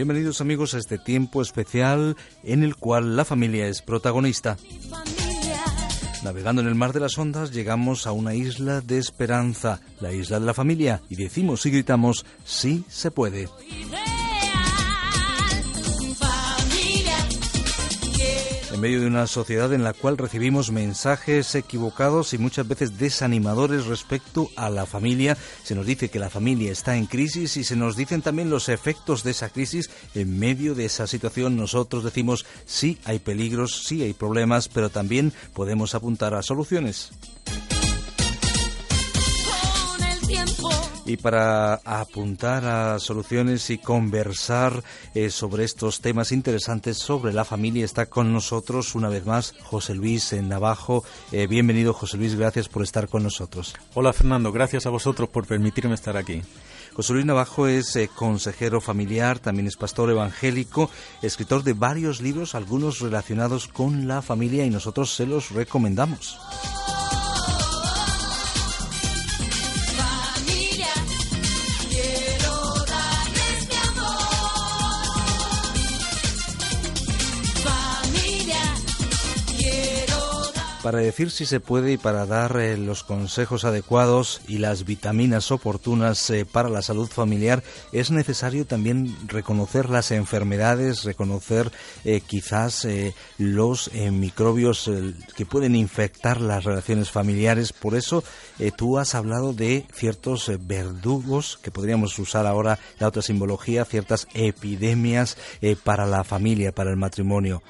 Bienvenidos amigos a este tiempo especial en el cual la familia es protagonista. Navegando en el mar de las ondas llegamos a una isla de esperanza, la isla de la familia, y decimos y gritamos, sí se puede. En medio de una sociedad en la cual recibimos mensajes equivocados y muchas veces desanimadores respecto a la familia. Se nos dice que la familia está en crisis y se nos dicen también los efectos de esa crisis. En medio de esa situación nosotros decimos sí hay peligros, sí hay problemas, pero también podemos apuntar a soluciones. Y para apuntar a soluciones y conversar eh, sobre estos temas interesantes sobre la familia está con nosotros una vez más José Luis en Navajo. Eh, bienvenido José Luis, gracias por estar con nosotros. Hola Fernando, gracias a vosotros por permitirme estar aquí. José Luis Navajo es eh, consejero familiar, también es pastor evangélico, escritor de varios libros, algunos relacionados con la familia y nosotros se los recomendamos. Para decir si se puede y para dar eh, los consejos adecuados y las vitaminas oportunas eh, para la salud familiar, es necesario también reconocer las enfermedades, reconocer eh, quizás los microbios que pueden infectar las relaciones familiares. Por eso tú has hablado de ciertos verdugos que podríamos usar ahora la otra simbología, ciertas epidemias para la familia, para el matrimonio.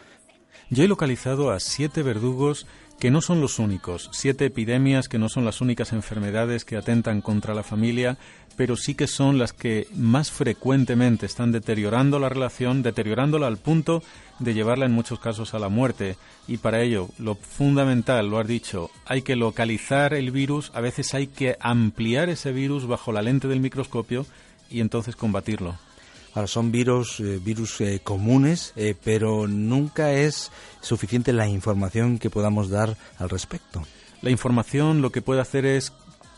Yo he localizado a siete verdugos que no son los únicos, siete epidemias que no son las únicas enfermedades que atentan contra la familia, pero sí que son las que más frecuentemente están deteriorando la relación, deteriorándola al punto de llevarla en muchos casos a la muerte. Y para ello, lo fundamental, lo has dicho, hay que localizar el virus, a veces hay que ampliar ese virus bajo la lente del microscopio y entonces combatirlo. Ahora son virus, eh, virus eh, comunes, eh, pero nunca es suficiente la información que podamos dar al respecto. La información lo que puede hacer es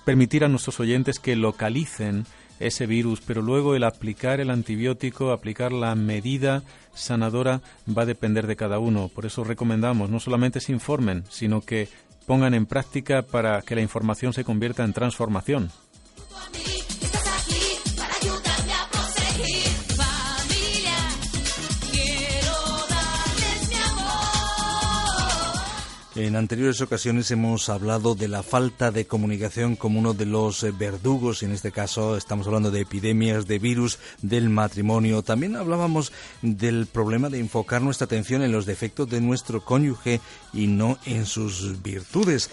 permitir a nuestros oyentes que localicen ese virus, pero luego el aplicar el antibiótico, aplicar la medida sanadora va a depender de cada uno. Por eso recomendamos no solamente se informen, sino que pongan en práctica para que la información se convierta en transformación. En anteriores ocasiones hemos hablado de la falta de comunicación como uno de los eh, verdugos, en este caso estamos hablando de epidemias, de virus, del matrimonio. También hablábamos del problema de enfocar nuestra atención en los defectos de nuestro cónyuge y no en sus virtudes.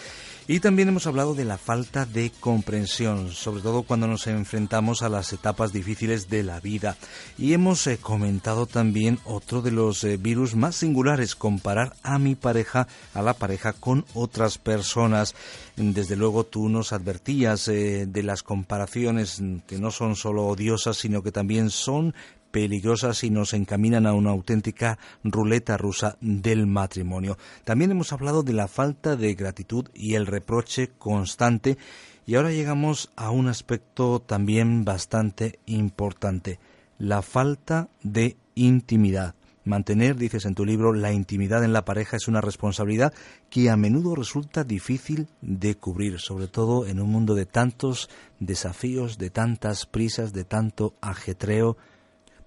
Y también hemos hablado de la falta de comprensión, sobre todo cuando nos enfrentamos a las etapas difíciles de la vida. Y hemos eh, comentado también otro de los eh, virus más singulares, comparar a mi pareja, a la pareja con otras personas. Desde luego tú nos advertías eh, de las comparaciones que no son solo odiosas, sino que también son peligrosas y nos encaminan a una auténtica ruleta rusa del matrimonio. También hemos hablado de la falta de gratitud y el reproche constante y ahora llegamos a un aspecto también bastante importante, la falta de intimidad. Mantener, dices en tu libro, la intimidad en la pareja es una responsabilidad que a menudo resulta difícil de cubrir, sobre todo en un mundo de tantos desafíos, de tantas prisas, de tanto ajetreo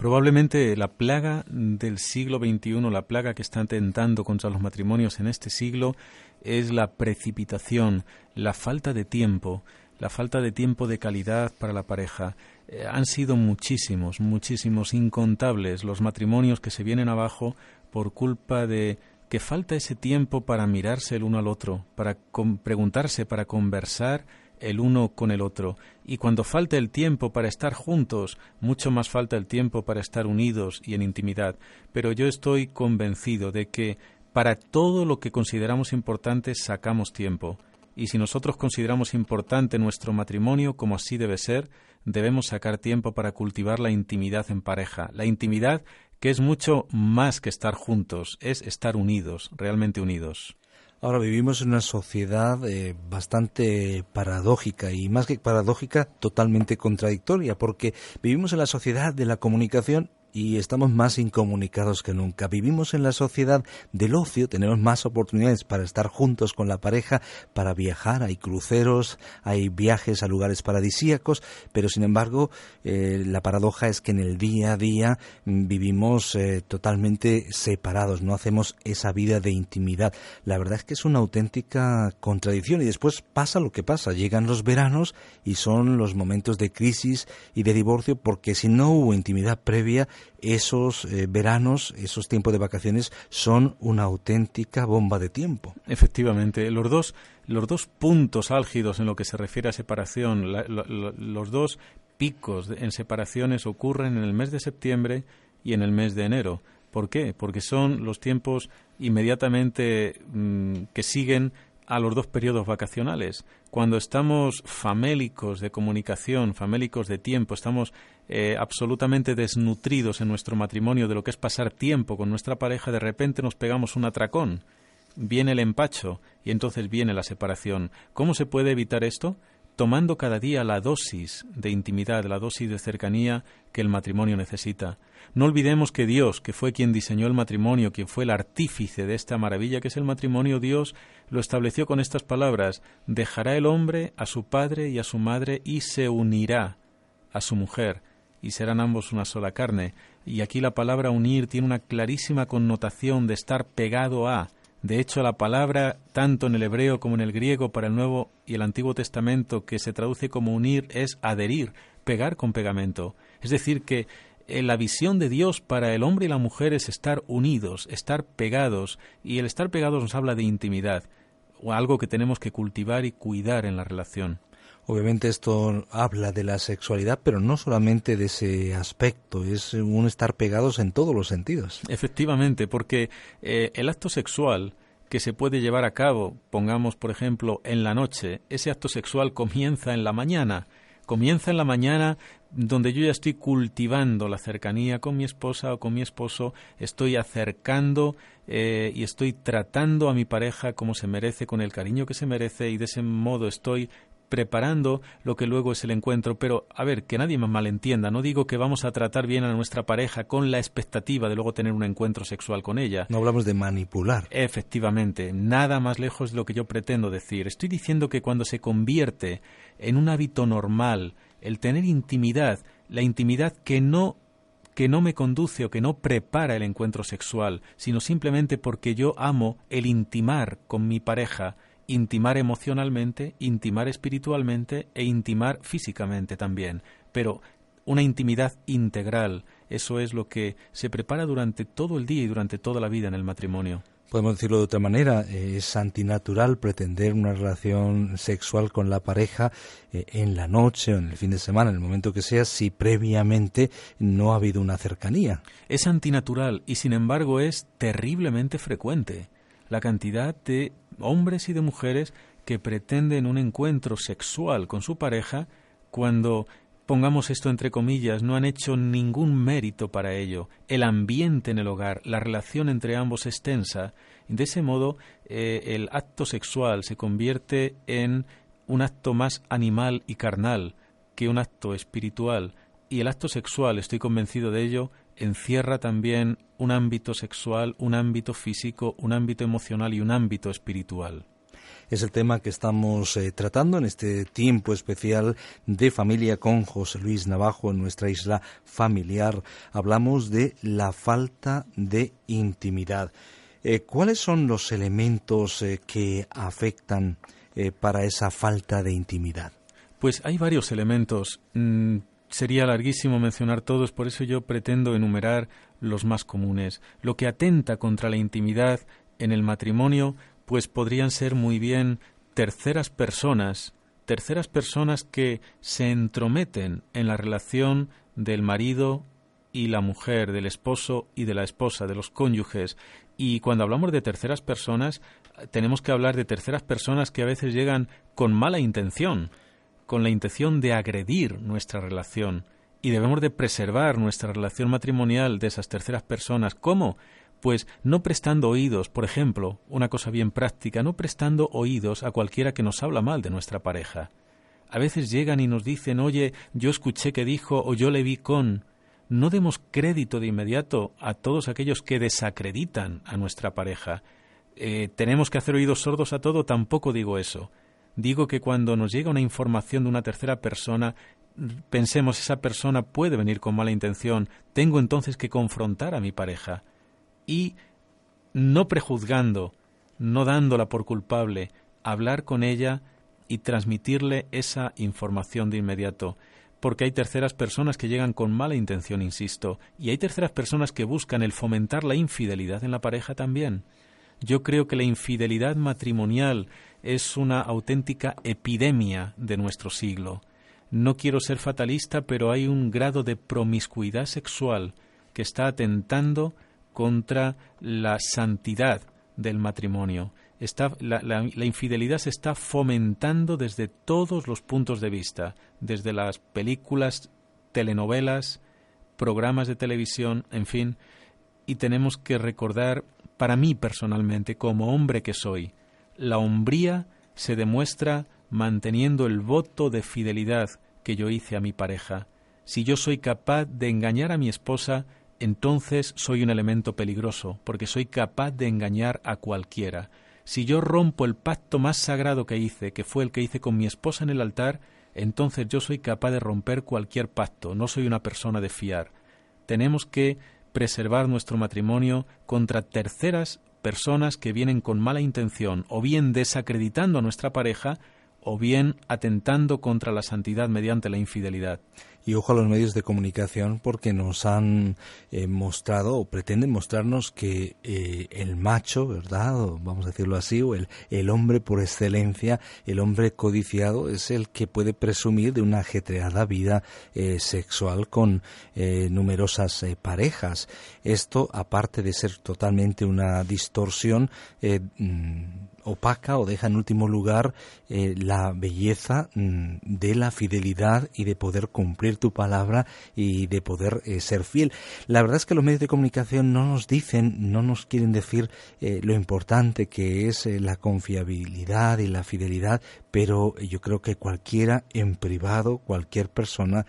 Probablemente la plaga del siglo XXI, la plaga que está atentando contra los matrimonios en este siglo, es la precipitación, la falta de tiempo, la falta de tiempo de calidad para la pareja. Eh, han sido muchísimos, muchísimos, incontables los matrimonios que se vienen abajo por culpa de que falta ese tiempo para mirarse el uno al otro, para preguntarse, para conversar el uno con el otro. Y cuando falta el tiempo para estar juntos, mucho más falta el tiempo para estar unidos y en intimidad. Pero yo estoy convencido de que para todo lo que consideramos importante sacamos tiempo. Y si nosotros consideramos importante nuestro matrimonio como así debe ser, debemos sacar tiempo para cultivar la intimidad en pareja. La intimidad que es mucho más que estar juntos, es estar unidos, realmente unidos. Ahora vivimos en una sociedad eh, bastante paradójica y más que paradójica, totalmente contradictoria, porque vivimos en la sociedad de la comunicación y estamos más incomunicados que nunca. Vivimos en la sociedad del ocio, tenemos más oportunidades para estar juntos con la pareja, para viajar, hay cruceros, hay viajes a lugares paradisíacos, pero sin embargo eh, la paradoja es que en el día a día mm, vivimos eh, totalmente separados, no hacemos esa vida de intimidad. La verdad es que es una auténtica contradicción y después pasa lo que pasa, llegan los veranos y son los momentos de crisis y de divorcio porque si no hubo intimidad previa, esos eh, veranos, esos tiempos de vacaciones son una auténtica bomba de tiempo. Efectivamente, los dos, los dos puntos álgidos en lo que se refiere a separación, los dos picos en separaciones ocurren en el mes de septiembre y en el mes de enero. ¿Por qué? Porque son los tiempos inmediatamente mm, que siguen a los dos periodos vacacionales. Cuando estamos famélicos de comunicación, famélicos de tiempo, estamos eh, absolutamente desnutridos en nuestro matrimonio de lo que es pasar tiempo con nuestra pareja, de repente nos pegamos un atracón, viene el empacho y entonces viene la separación. ¿Cómo se puede evitar esto? Tomando cada día la dosis de intimidad, la dosis de cercanía que el matrimonio necesita. No olvidemos que Dios, que fue quien diseñó el matrimonio, quien fue el artífice de esta maravilla que es el matrimonio, Dios lo estableció con estas palabras, dejará el hombre a su padre y a su madre y se unirá a su mujer, y serán ambos una sola carne. Y aquí la palabra unir tiene una clarísima connotación de estar pegado a, de hecho, la palabra, tanto en el hebreo como en el griego, para el Nuevo y el Antiguo Testamento, que se traduce como unir, es adherir, pegar con pegamento. Es decir, que eh, la visión de Dios para el hombre y la mujer es estar unidos, estar pegados, y el estar pegados nos habla de intimidad, o algo que tenemos que cultivar y cuidar en la relación. Obviamente esto habla de la sexualidad, pero no solamente de ese aspecto, es un estar pegados en todos los sentidos. Efectivamente, porque eh, el acto sexual que se puede llevar a cabo, pongamos por ejemplo en la noche, ese acto sexual comienza en la mañana, comienza en la mañana donde yo ya estoy cultivando la cercanía con mi esposa o con mi esposo, estoy acercando eh, y estoy tratando a mi pareja como se merece, con el cariño que se merece y de ese modo estoy preparando lo que luego es el encuentro. Pero, a ver, que nadie me malentienda, no digo que vamos a tratar bien a nuestra pareja con la expectativa de luego tener un encuentro sexual con ella. No hablamos de manipular. Efectivamente, nada más lejos de lo que yo pretendo decir. Estoy diciendo que cuando se convierte en un hábito normal, el tener intimidad, la intimidad que no que no me conduce o que no prepara el encuentro sexual, sino simplemente porque yo amo el intimar con mi pareja, intimar emocionalmente, intimar espiritualmente e intimar físicamente también. Pero una intimidad integral, eso es lo que se prepara durante todo el día y durante toda la vida en el matrimonio. Podemos decirlo de otra manera, es antinatural pretender una relación sexual con la pareja eh, en la noche o en el fin de semana, en el momento que sea, si previamente no ha habido una cercanía. Es antinatural y sin embargo es terriblemente frecuente la cantidad de hombres y de mujeres que pretenden un encuentro sexual con su pareja cuando pongamos esto entre comillas, no han hecho ningún mérito para ello. El ambiente en el hogar, la relación entre ambos es tensa. De ese modo, eh, el acto sexual se convierte en un acto más animal y carnal que un acto espiritual. Y el acto sexual, estoy convencido de ello, encierra también un ámbito sexual, un ámbito físico, un ámbito emocional y un ámbito espiritual. Es el tema que estamos eh, tratando en este tiempo especial de familia con José Luis Navajo en nuestra isla familiar. Hablamos de la falta de intimidad. Eh, ¿Cuáles son los elementos eh, que afectan para esa falta de intimidad? Pues hay varios elementos. Mm, sería larguísimo mencionar todos, por eso yo pretendo enumerar los más comunes. Lo que atenta contra la intimidad en el matrimonio, pues podrían ser muy bien terceras personas, terceras personas que se entrometen en la relación del marido y la mujer, del esposo y de la esposa, de los cónyuges. Y cuando hablamos de terceras personas, tenemos que hablar de terceras personas que a veces llegan con mala intención, con la intención de agredir nuestra relación. Y debemos de preservar nuestra relación matrimonial de esas terceras personas. ¿Cómo? Pues no prestando oídos, por ejemplo, una cosa bien práctica, no prestando oídos a cualquiera que nos habla mal de nuestra pareja. A veces llegan y nos dicen, oye, yo escuché que dijo o yo le vi con. No demos crédito de inmediato a todos aquellos que desacreditan a nuestra pareja. Eh, tenemos que hacer oídos sordos a todo, tampoco digo eso. Digo que cuando nos llega una información de una tercera persona, pensemos esa persona puede venir con mala intención, tengo entonces que confrontar a mi pareja y no prejuzgando, no dándola por culpable, hablar con ella y transmitirle esa información de inmediato. Porque hay terceras personas que llegan con mala intención, insisto, y hay terceras personas que buscan el fomentar la infidelidad en la pareja también. Yo creo que la infidelidad matrimonial es una auténtica epidemia de nuestro siglo. No quiero ser fatalista, pero hay un grado de promiscuidad sexual que está atentando contra la santidad del matrimonio. la, infidelidad se está fomentando desde todos los puntos de vista, desde las películas, telenovelas, programas de televisión, en fin, y tenemos que recordar para mí personalmente, como hombre que soy, la hombría se demuestra manteniendo el voto de fidelidad que yo hice a mi pareja. Si yo soy capaz de engañar a mi esposa, entonces soy un elemento peligroso, porque soy capaz de engañar a cualquiera. Si yo rompo el pacto más sagrado que hice, que fue el que hice con mi esposa en el altar, entonces yo soy capaz de romper cualquier pacto, no soy una persona de fiar. Tenemos que preservar nuestro matrimonio contra terceras personas que vienen con mala intención o bien desacreditando a nuestra pareja o bien atentando contra la santidad mediante la infidelidad. Y ojo a los medios de comunicación porque nos han eh, mostrado o pretenden mostrarnos que eh, el macho, ¿verdad? vamos a decirlo así, o el, el hombre por excelencia, el hombre codiciado, es el que puede presumir de una ajetreada vida eh, sexual con numerosas parejas. Esto, aparte de ser totalmente una distorsión, mm, opaca o deja en último lugar eh, la belleza mm, de la fidelidad y de poder cumplir tu palabra y de poder eh, ser fiel. La verdad es que los medios de comunicación no nos dicen, no nos quieren decir eh, lo importante que es la confiabilidad y la fidelidad, pero yo creo que cualquiera en privado, cualquier persona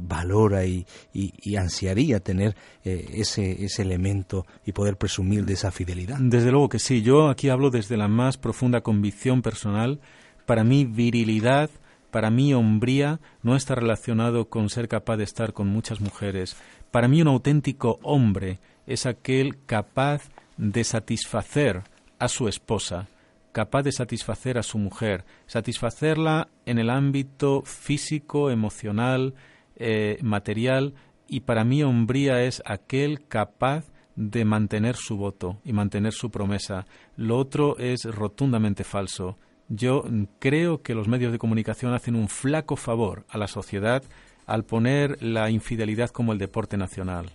valora y, y, ansiaría tener ese, ese elemento y poder presumir de esa fidelidad. Desde luego que sí, yo aquí hablo desde la más profunda convicción personal, para mí virilidad, para mí hombría no está relacionado con ser capaz de estar con muchas mujeres. Para mí un auténtico hombre es aquel capaz de satisfacer a su esposa, capaz de satisfacer a su mujer, satisfacerla en el ámbito físico, emocional, eh, material, y para mí hombría es aquel capaz de mantener su voto y mantener su promesa. Lo otro es rotundamente falso. Yo creo que los medios de comunicación hacen un flaco favor a la sociedad al poner la infidelidad como el deporte nacional.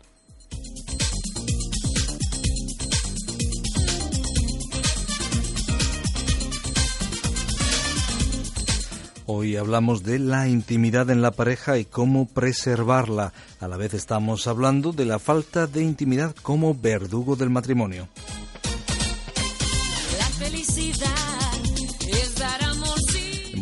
Hoy hablamos de la intimidad en la pareja y cómo preservarla. A la vez estamos hablando de la falta de intimidad como verdugo del matrimonio.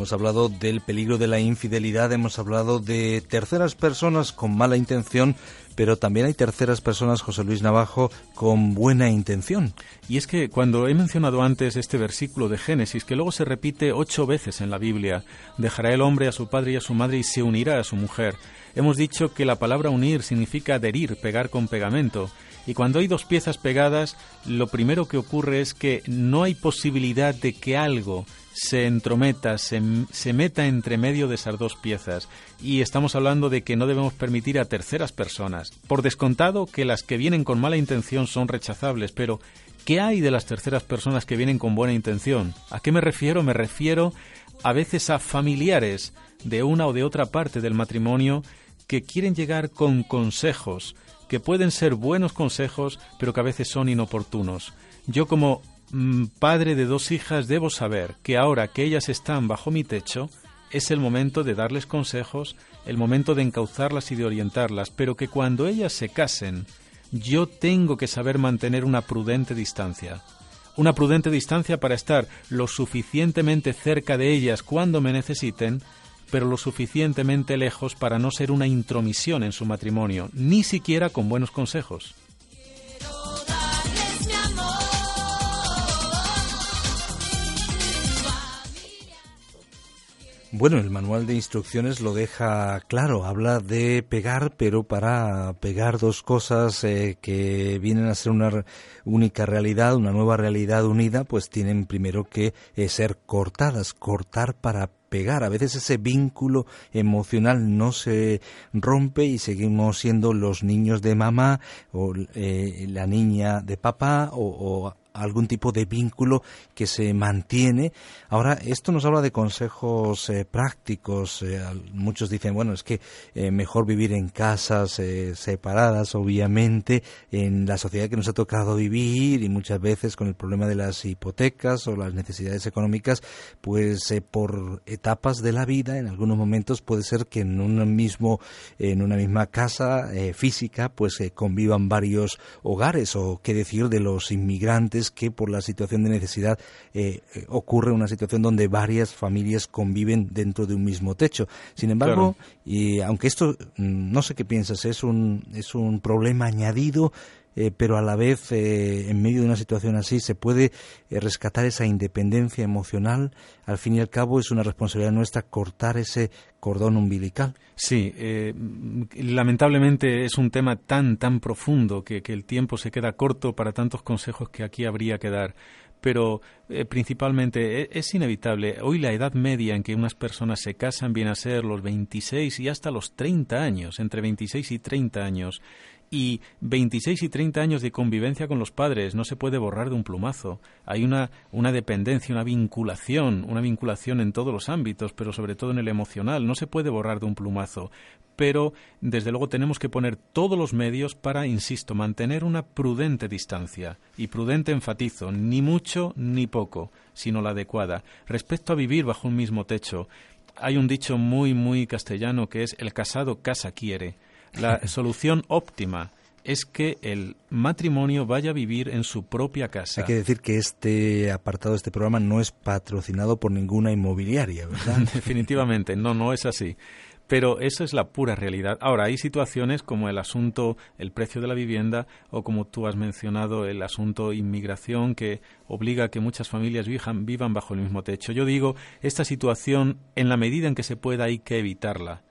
Hemos hablado del peligro de la infidelidad, hemos hablado de terceras personas con mala intención, pero también hay terceras personas, José Luis Navajo, con buena intención. Y es que cuando he mencionado antes este versículo de Génesis, que luego se repite ocho veces en la Biblia, dejará el hombre a su padre y a su madre y se unirá a su mujer. Hemos dicho que la palabra unir significa adherir, pegar con pegamento. Y cuando hay dos piezas pegadas, lo primero que ocurre es que no hay posibilidad de que algo se entrometa, se, meta entre medio de esas dos piezas. Y estamos hablando de que no debemos permitir a terceras personas. Por descontado que las que vienen con mala intención son rechazables, pero ¿qué hay de las terceras personas que vienen con buena intención? ¿A qué me refiero? Me refiero a veces a familiares de una o de otra parte del matrimonio que quieren llegar con consejos, que pueden ser buenos consejos, pero que a veces son inoportunos. Yo como padre de dos hijas, debo saber que ahora que ellas están bajo mi techo, es el momento de darles consejos, el momento de encauzarlas y de orientarlas, pero que cuando ellas se casen, yo tengo que saber mantener una prudente distancia. Una prudente distancia para estar lo suficientemente cerca de ellas cuando me necesiten, pero lo suficientemente lejos para no ser una intromisión en su matrimonio, ni siquiera con buenos consejos. Bueno, el manual de instrucciones lo deja claro, habla de pegar, pero para pegar dos cosas eh, que vienen a ser una única realidad, una nueva realidad unida, pues tienen primero que eh, ser cortadas, cortar para pegar. A veces ese vínculo emocional no se rompe y seguimos siendo los niños de mamá o eh, la niña de papá o, o algún tipo de vínculo que se mantiene. Ahora, esto nos habla de consejos eh, prácticos. Eh, muchos dicen, bueno, es que eh, mejor vivir en casas separadas, obviamente, en la sociedad que nos ha tocado vivir y muchas veces con el problema de las hipotecas o las necesidades económicas, pues por etapas de la vida, en algunos momentos puede ser que en un mismo, en una misma casa física, pues convivan varios hogares o qué decir de los inmigrantes que por la situación de necesidad eh, eh, ocurre una situación donde varias familias conviven dentro de un mismo techo. Sin embargo, y aunque esto, mm, no sé qué piensas, es un, es un problema añadido, eh, pero a la vez, en medio de una situación así, se puede rescatar esa independencia emocional. Al fin y al cabo, es una responsabilidad nuestra cortar ese cordón umbilical. Sí, lamentablemente es un tema tan, tan profundo que, que, el tiempo se queda corto para tantos consejos que aquí habría que dar pero eh, principalmente e, es, inevitable. Hoy la edad media en que unas personas se casan viene a ser los 26 y hasta los 30 años, entre 26 y 30 años. Y 26 y 30 años de convivencia con los padres no se puede borrar de un plumazo. Hay una, una dependencia, una vinculación, una vinculación en todos los ámbitos, pero sobre todo en el emocional. No se puede borrar de un plumazo pero desde luego tenemos que poner todos los medios para, insisto, mantener una prudente distancia. Y prudente enfatizo, ni mucho ni poco, sino la adecuada. Respecto a vivir bajo un mismo techo, hay un dicho muy, muy castellano que es el casado casa quiere. La solución óptima es que el matrimonio vaya a vivir en su propia casa. Hay que decir que este apartado de este programa no es patrocinado por ninguna inmobiliaria, ¿verdad? Definitivamente, no, no es así. Pero eso es la pura realidad. Ahora, hay situaciones como el asunto, el precio de la vivienda o como tú has mencionado, el asunto inmigración que obliga a que muchas familias vivan, vivan bajo el mismo techo. Yo digo, esta situación, en la medida en que se pueda, hay que evitarla.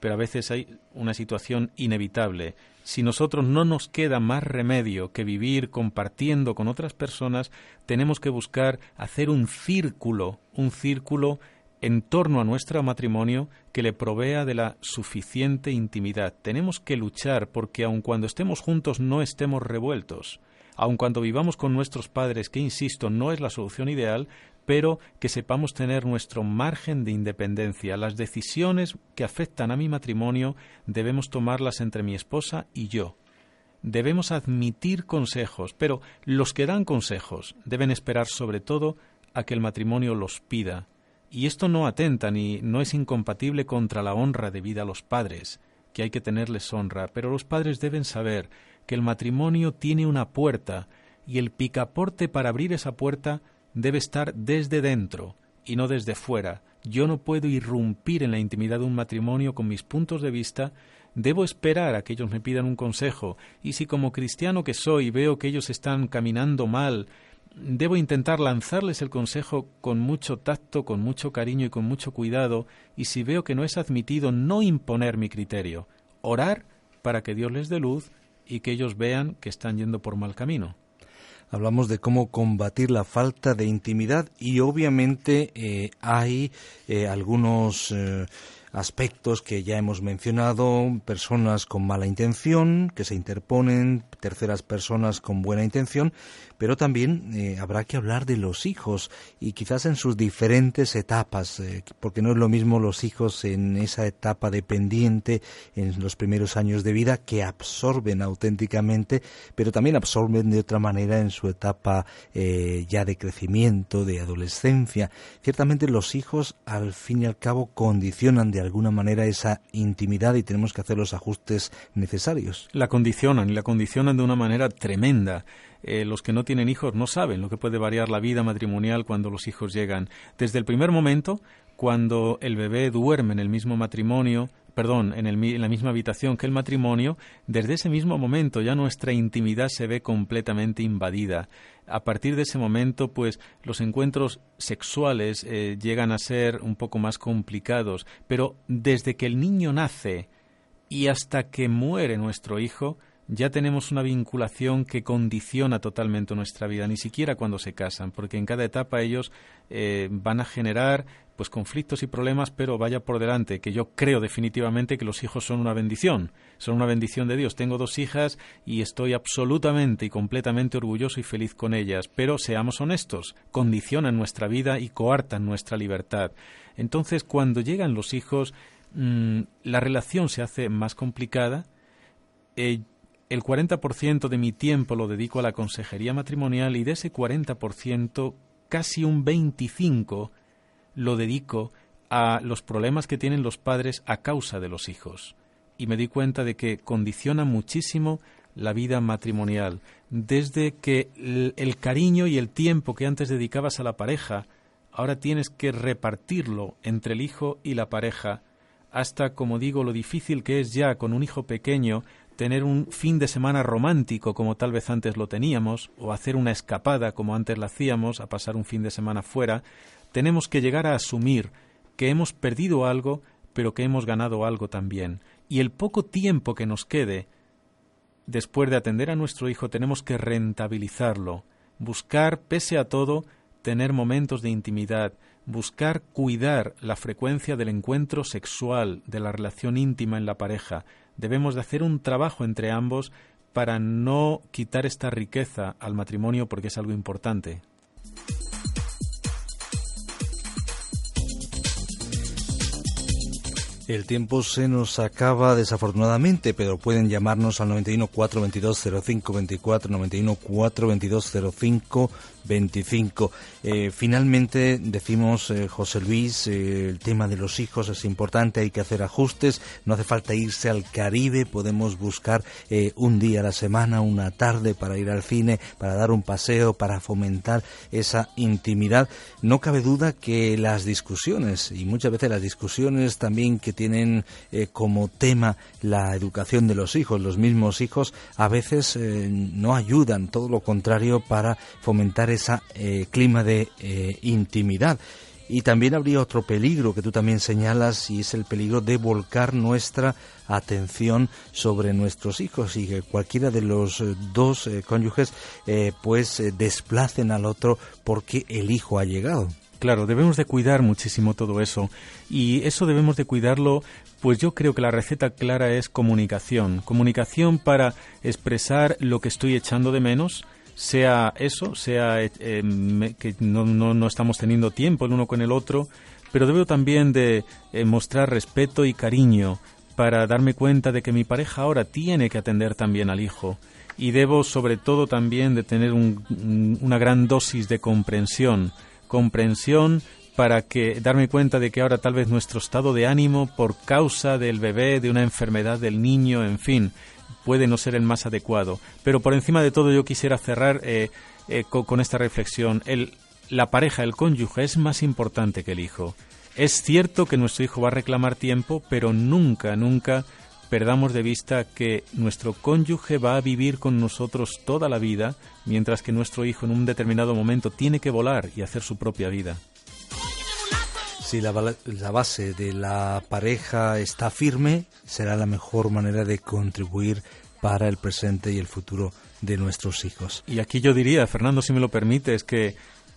Pero a veces hay una situación inevitable. Si nosotros no nos queda más remedio que vivir compartiendo con otras personas, tenemos que buscar hacer un círculo, un círculo en torno a nuestro matrimonio que le provea de la suficiente intimidad. Tenemos que luchar porque aun cuando estemos juntos no estemos revueltos, aun cuando vivamos con nuestros padres, que insisto, no es la solución ideal, pero que sepamos tener nuestro margen de independencia. Las decisiones que afectan a mi matrimonio debemos tomarlas entre mi esposa y yo. Debemos admitir consejos, pero los que dan consejos deben esperar sobre todo a que el matrimonio los pida, y esto no atenta ni no es incompatible contra la honra debida a los padres, que hay que tenerles honra, pero los padres deben saber que el matrimonio tiene una puerta y el picaporte para abrir esa puerta debe estar desde dentro y no desde fuera, yo no puedo irrumpir en la intimidad de un matrimonio con mis puntos de vista, debo esperar a que ellos me pidan un consejo, y si como cristiano que soy veo que ellos están caminando mal, debo intentar lanzarles el consejo con mucho tacto, con mucho cariño y con mucho cuidado, y si veo que no es admitido, no imponer mi criterio, orar para que Dios les dé luz y que ellos vean que están yendo por mal camino. Hablamos de cómo combatir la falta de intimidad y obviamente eh, hay eh, algunos eh, aspectos que ya hemos mencionado, personas con mala intención que se interponen, terceras personas con buena intención, pero también eh, habrá que hablar de los hijos y quizás en sus diferentes etapas, eh, porque no es lo mismo los hijos en esa etapa dependiente, en los primeros años de vida, que absorben auténticamente, pero también absorben de otra manera en su etapa eh, ya de crecimiento, de adolescencia. Ciertamente los hijos, al fin y al cabo, condicionan de alguna manera esa intimidad y tenemos que hacer los ajustes necesarios. La condicionan y la condicionan de una manera tremenda. Eh, los que no tienen hijos no saben lo que puede variar la vida matrimonial cuando los hijos llegan. Desde el primer momento, cuando el bebé duerme en el mismo matrimonio, perdón, en, en, la misma habitación que el matrimonio, desde ese mismo momento ya nuestra intimidad se ve completamente invadida. A partir de ese momento, pues los encuentros sexuales eh, llegan a ser un poco más complicados, pero desde que el niño nace y hasta que muere nuestro hijo, ya tenemos una vinculación que condiciona totalmente nuestra vida, ni siquiera cuando se casan, porque en cada etapa ellos eh, van a generar pues conflictos y problemas, pero vaya por delante, que yo creo definitivamente que los hijos son una bendición, son una bendición de Dios. Tengo dos hijas y estoy absolutamente y completamente orgulloso y feliz con ellas, pero seamos honestos, condicionan nuestra vida y coartan nuestra libertad. Entonces, cuando llegan los hijos, mm, la relación se hace más complicada. Eh, el 40% de mi tiempo lo dedico a la consejería matrimonial y de ese 40%, casi un 25% lo dedico a los problemas que tienen los padres a causa de los hijos. Y me di cuenta de que condiciona muchísimo la vida matrimonial, desde que el, cariño y el tiempo que antes dedicabas a la pareja, ahora tienes que repartirlo entre el hijo y la pareja, hasta, como digo, lo difícil que es ya con un hijo pequeño tener un fin de semana romántico como tal vez antes lo teníamos, o hacer una escapada como antes la hacíamos, a pasar un fin de semana fuera, tenemos que llegar a asumir que hemos perdido algo, pero que hemos ganado algo también. Y el poco tiempo que nos quede, después de atender a nuestro hijo, tenemos que rentabilizarlo, buscar, pese a todo, tener momentos de intimidad, buscar cuidar la frecuencia del encuentro sexual, de la relación íntima en la pareja, debemos de hacer un trabajo entre ambos para no quitar esta riqueza al matrimonio porque es algo importante. El tiempo se nos acaba desafortunadamente, pero pueden llamarnos al 91 422 0524, 91 422 0525. finalmente decimos, eh, José Luis, eh, el tema de los hijos es importante, hay que hacer ajustes, no hace falta irse al Caribe, podemos buscar eh, un día a la semana, una tarde para ir al cine, para dar un paseo, para fomentar esa intimidad. No cabe duda que las discusiones, y muchas veces las discusiones también que tienen eh, como tema la educación de los hijos, los mismos hijos, a veces eh, no ayudan, todo lo contrario, para fomentar ese eh, clima de intimidad. Y también habría otro peligro que tú también señalas y es el peligro de volcar nuestra atención sobre nuestros hijos y que cualquiera de los dos cónyuges pues desplacen al otro porque el hijo ha llegado. Claro, debemos de cuidar muchísimo todo eso y eso debemos de cuidarlo, pues yo creo que la receta clara es comunicación, comunicación para expresar lo que estoy echando de menos, sea eso, sea eh, que no, no, estamos teniendo tiempo el uno con el otro, pero debo también de eh, mostrar respeto y cariño para darme cuenta de que mi pareja ahora tiene que atender también al hijo. Y debo sobre todo también de tener una gran dosis de comprensión. Comprensión para que darme cuenta de que ahora tal vez nuestro estado de ánimo por causa del bebé, de una enfermedad del niño, en fin, puede no ser el más adecuado. Pero por encima de todo yo quisiera cerrar eh, eh, con, esta reflexión. El, la pareja, el cónyuge, es más importante que el hijo. Es cierto que nuestro hijo va a reclamar tiempo, pero nunca, nunca perdamos de vista que nuestro cónyuge va a vivir con nosotros toda la vida, mientras que nuestro hijo en un determinado momento tiene que volar y hacer su propia vida. Si la, la, base de la pareja está firme, será la mejor manera de contribuir para el presente y el futuro de nuestros hijos. Y aquí yo diría, Fernando, si me lo permite, es que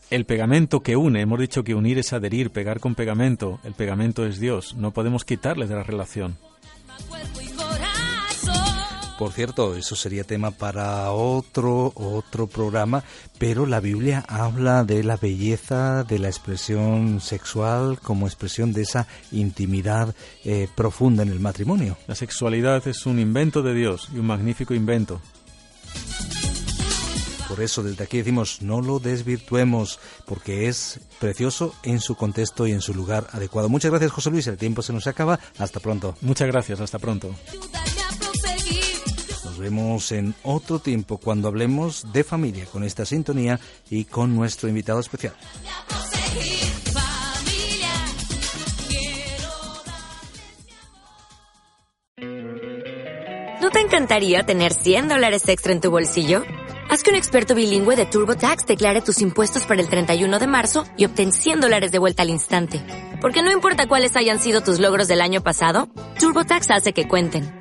el pegamento que une, hemos dicho que unir es adherir, pegar con pegamento, el pegamento es Dios, no podemos quitarle de la relación. Por cierto, eso sería tema para otro otro programa, pero la Biblia habla de la belleza de la expresión sexual como expresión de esa intimidad eh, profunda en el matrimonio. La sexualidad es un invento de Dios y un magnífico invento. Por eso desde aquí decimos no lo desvirtuemos, porque es precioso en su contexto y en su lugar adecuado. Muchas gracias José Luis, el tiempo se nos acaba. Hasta pronto. Muchas gracias, hasta pronto vemos en otro tiempo cuando hablemos de familia con esta sintonía y con nuestro invitado especial. ¿No te encantaría tener 100 dólares extra en tu bolsillo? Haz que un experto bilingüe de TurboTax declare tus impuestos para el 31 de marzo y obtén 100 dólares de vuelta al instante. Porque no importa cuáles hayan sido tus logros del año pasado, TurboTax hace que cuenten